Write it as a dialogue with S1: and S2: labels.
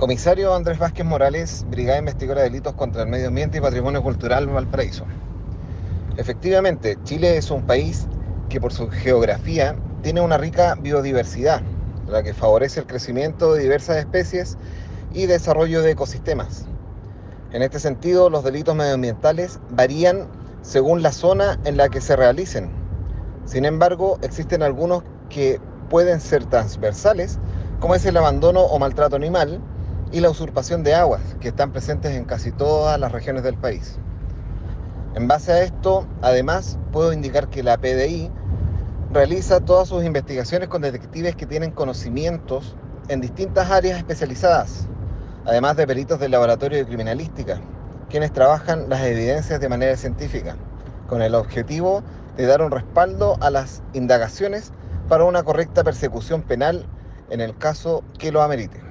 S1: Comisario Andrés Vázquez Morales, Brigada Investigadora de Delitos contra el Medio Ambiente y Patrimonio Cultural Valparaíso. Efectivamente, Chile es un país que por su geografía tiene una rica biodiversidad, la que favorece el crecimiento de diversas especies y desarrollo de ecosistemas. En este sentido, los delitos medioambientales varían según la zona en la que se realicen. Sin embargo, existen algunos que pueden ser transversales, como es el abandono o maltrato animal, y la usurpación de aguas, que están presentes en casi todas las regiones del país. En base a esto, además, puedo indicar que la PDI realiza todas sus investigaciones con detectives que tienen conocimientos en distintas áreas especializadas, además de peritos del laboratorio de criminalística, quienes trabajan las evidencias de manera científica, con el objetivo de dar un respaldo a las indagaciones para una correcta persecución penal en el caso que lo amerite.